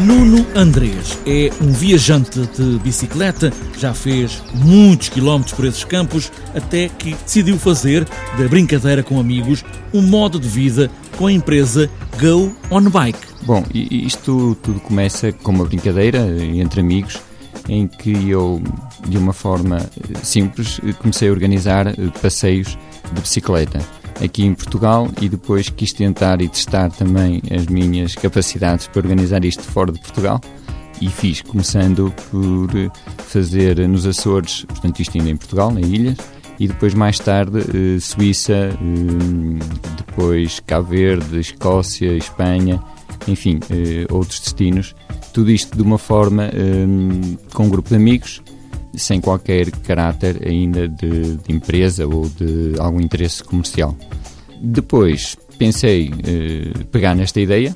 Nuno Andrés é um viajante de bicicleta, já fez muitos quilómetros por esses campos, até que decidiu fazer da brincadeira com amigos um modo de vida com a empresa Go On Bike. Bom, isto tudo começa com uma brincadeira entre amigos em que eu, de uma forma simples, comecei a organizar passeios de bicicleta aqui em Portugal e depois quis tentar e testar também as minhas capacidades para organizar isto fora de Portugal e fiz, começando por fazer nos Açores, portanto isto ainda em Portugal, na ilha, e depois mais tarde eh, Suíça, eh, depois Cabo Verde, Escócia, Espanha, enfim, eh, outros destinos. Tudo isto de uma forma com um grupo de amigos, sem qualquer caráter ainda de, de empresa ou de algum interesse comercial. Depois pensei eh, pegar nesta ideia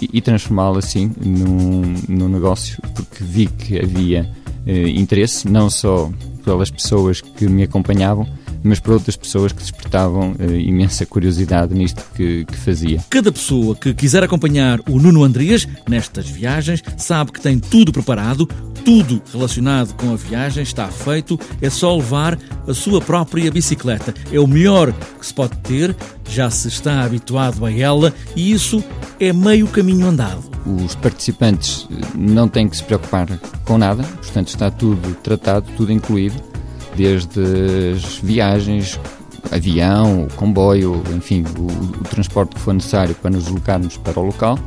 e, e transformá-la assim num, num negócio, porque vi que havia eh, interesse, não só pelas pessoas que me acompanhavam, mas para outras pessoas que despertavam uh, imensa curiosidade nisto que, que, fazia. Cada pessoa que quiser acompanhar o Nuno Andrias nestas viagens sabe que tem tudo preparado, tudo relacionado com a viagem está feito, é só levar a sua própria bicicleta. É o melhor que se pode ter, já se está habituado a ela e isso é meio caminho andado. Os participantes eh, não têm que se preocupar com nada, portanto está tudo tratado, tudo incluído. Desde as viagens, avião, comboio, enfim, o, o, transporte que for necessário para nos deslocarmos para o local,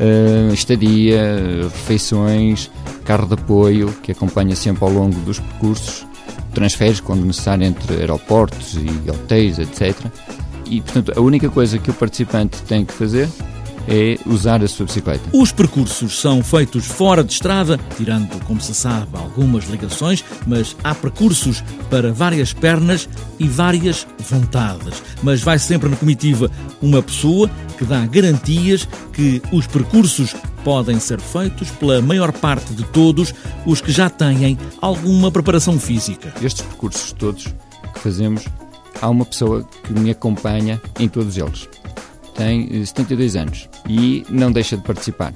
uh, estadia, refeições, carro de apoio que acompanha sempre ao longo dos percursos, transferes quando necessário entre aeroportos e hotéis, etc. E, portanto, a única coisa que o participante tem que fazer é usar a sua bicicleta. Os percursos são feitos fora de estrada, tirando, como se sabe, algumas ligações, mas há percursos para várias pernas e várias vontades. Mas vai sempre na comitiva uma pessoa que dá garantias que os percursos podem ser feitos pela maior parte de todos os que já têm alguma preparação física. Estes percursos todos que fazemos, há uma pessoa que me acompanha em todos eles tem 72 eh, anos e não deixa de participar.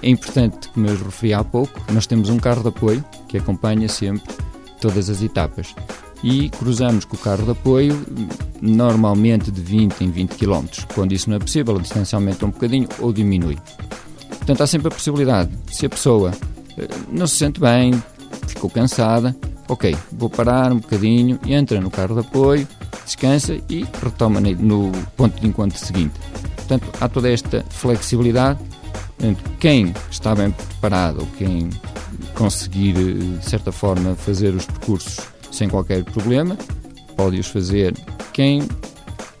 É importante, como eu referi há pouco, nós temos um carro de apoio que acompanha sempre todas as etapas e cruzamos com o carro de apoio normalmente de 20 em 20 km. Quando isso não é possível, a distância aumenta um bocadinho ou diminui. Portanto, há sempre a possibilidade, se a pessoa eh, não se sente bem, ficou cansada, ok, vou parar um bocadinho, entra no carro de apoio, descansa e retoma no ponto de encontro seguinte. Portanto, há toda esta flexibilidade. Quem está bem preparado ou quem conseguir, de certa forma, fazer os percursos sem qualquer problema, pode os fazer. Quem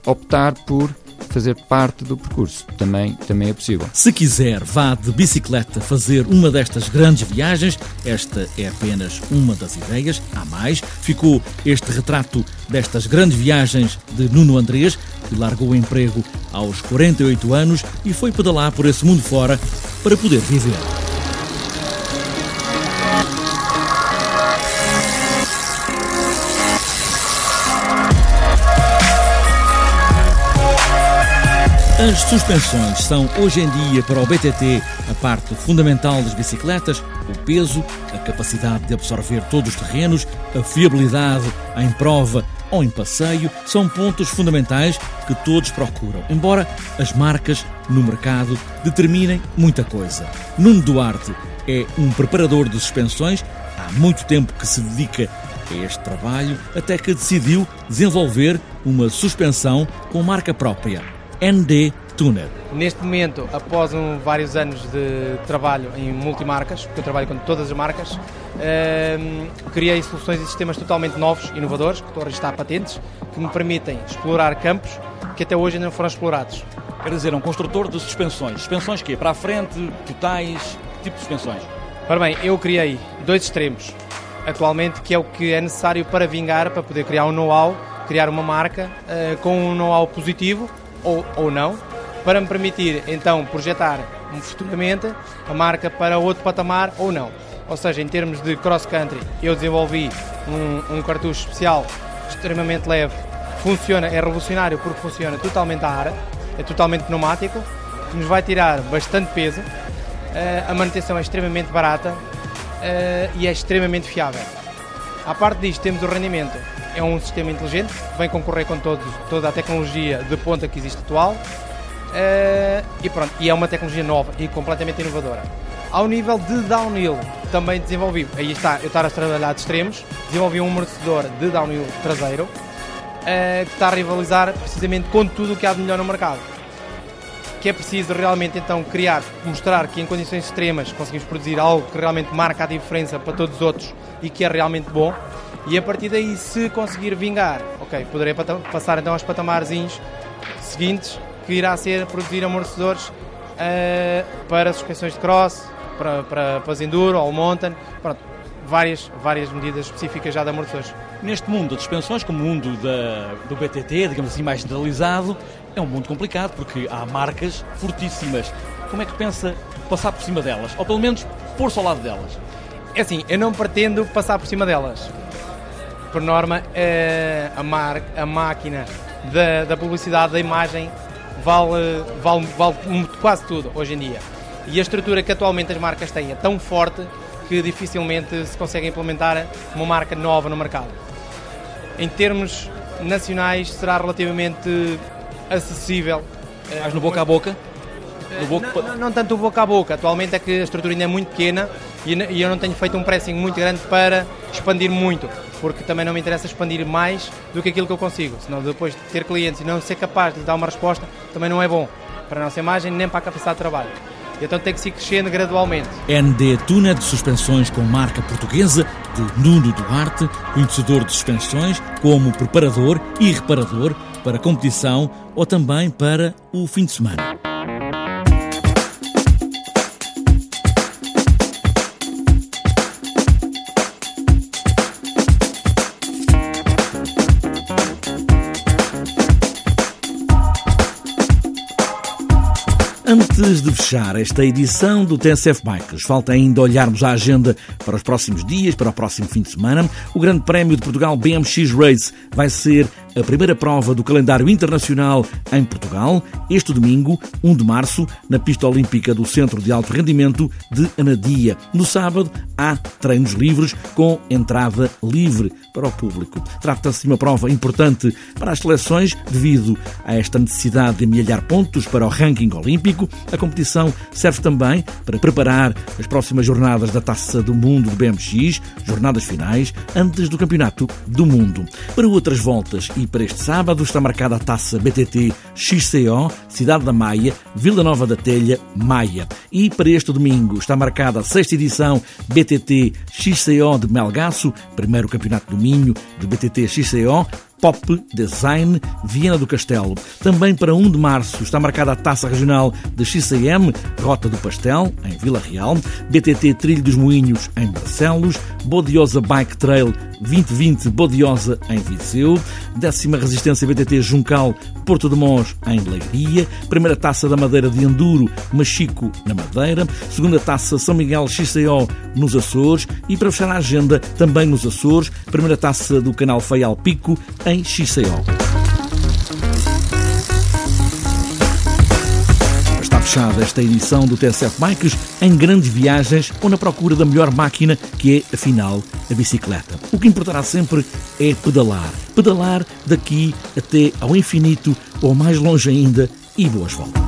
optar por fazer parte do percurso. Também, também é possível. Se quiser, vá de bicicleta fazer uma destas grandes viagens. Esta é apenas uma das ideias. Há mais. Ficou este retrato destas grandes viagens de Nuno Andrés, que largou o emprego aos 48 anos e foi pedalar por esse mundo fora para poder viver. As suspensões são hoje em dia para o BTT a parte fundamental das bicicletas, o peso, a capacidade de absorver todos os terrenos, a fiabilidade em prova ou em passeio são pontos fundamentais que todos procuram, embora as marcas no mercado determinem muita coisa. Nuno Duarte é um preparador de suspensões, há muito tempo que se dedica a este trabalho, até que decidiu desenvolver uma suspensão com marca própria. ND Tuner. Neste momento, após um, vários anos de trabalho em multimarcas, porque eu trabalho com todas as marcas, uh, criei soluções e sistemas totalmente novos, inovadores, que estou a registrar patentes, que me permitem explorar campos que até hoje ainda não foram explorados. Quer dizer, é um construtor de suspensões. Suspensões que Para a frente, totais, que tipo de suspensões? Ora bem, eu criei dois extremos atualmente, que é o que é necessário para vingar, para poder criar um know-how, criar uma marca uh, com um know-how positivo ou, ou não, para me permitir então projetar futuramente a marca para outro patamar ou não. Ou seja, em termos de cross-country, eu desenvolvi um, um cartucho especial extremamente leve, funciona, é revolucionário porque funciona totalmente a ar, é totalmente pneumático, que nos vai tirar bastante peso a manutenção é extremamente barata e é extremamente fiável. À parte disto, temos o rendimento. É um sistema inteligente, vem concorrer com todos, toda a tecnologia de ponta que existe atual e pronto, e é uma tecnologia nova e completamente inovadora. Ao nível de downhill, também desenvolvi, aí está, eu estar a trabalhar de extremos, desenvolvi um amortecedor de downhill traseiro uh, que está a rivalizar precisamente com tudo o que há de melhor no mercado. Que é preciso realmente então criar, mostrar que em condições extremas conseguimos produzir algo que realmente marca a diferença para todos os outros e que é realmente bom. E a partir daí, se conseguir vingar, ok, poderei passar então aos patamarzinhos seguintes, que irá ser produzir amortecedores uh, para suspensões de cross, para, para, para as enduro ou mountain, pronto, várias, várias medidas específicas já de amortecedores. Neste mundo de suspensões, como o mundo da, do BTT, digamos assim, mais generalizado, é um mundo complicado porque há marcas fortíssimas. Como é que pensa passar por cima delas? Ou pelo menos pôr-se ao lado delas? É assim, eu não pretendo passar por cima delas. Por norma, eh, a, mar, a máquina da, da publicidade, da imagem, vale, vale, vale quase tudo hoje em dia. E a estrutura que atualmente as marcas têm é tão forte que dificilmente se consegue implementar uma marca nova no mercado. Em termos nacionais, será relativamente acessível. Mas no boca a boca? Boca... Não, não, não, tanto o boca a boca. Atualmente é que a estrutura ainda é muito pequena e eu não tenho feito um pressing muito grande para expandir muito, porque também não me interessa expandir mais do que aquilo que eu consigo. Senão depois de ter clientes e não ser capaz de lhe dar uma resposta, também não é bom para a nossa imagem nem para a capacidade de trabalho. Então tem que se crescendo gradualmente. ND Tuna de suspensões com marca portuguesa de Nuno Duarte, conhecedor de suspensões como preparador e reparador para competição ou também para o fim de semana. Antes de fechar esta edição do TSF Bikes, falta ainda olharmos a agenda para os próximos dias, para o próximo fim de semana. O Grande Prémio de Portugal BMX Race vai ser a primeira prova do calendário internacional em Portugal, este domingo, 1 de março, na pista olímpica do Centro de Alto Rendimento de Anadia. No sábado, há treinos livres com entrada livre para o público. Trata-se de uma prova importante para as seleções devido a esta necessidade de amelhar pontos para o ranking olímpico. A competição serve também para preparar as próximas jornadas da Taça do Mundo do BMX, jornadas finais, antes do Campeonato do Mundo. Para outras voltas e para este sábado está marcada a taça BTT XCO, Cidade da Maia, Vila Nova da Telha, Maia. E para este domingo está marcada a sexta edição BTT XCO de Melgaço, primeiro campeonato do Minho de BTT XCO, Pop Design Viena do Castelo. Também para 1 de março está marcada a taça regional de XCM Rota do Pastel, em Vila Real, BTT Trilho dos Moinhos, em Barcelos, Bodiosa Bike Trail 2020 Bodiosa, em Viseu, décima Resistência BTT Juncal Porto de Mons, em Leiria, primeira taça da Madeira de Enduro Machico, na Madeira, segunda taça São Miguel XCO, nos Açores e, para fechar a agenda, também nos Açores, primeira taça do Canal Feial Pico, em XCO. Está fechada esta edição do TSF Bikes em grandes viagens ou na procura da melhor máquina que é, afinal, a bicicleta. O que importará sempre é pedalar. Pedalar daqui até ao infinito ou mais longe ainda e boas voltas.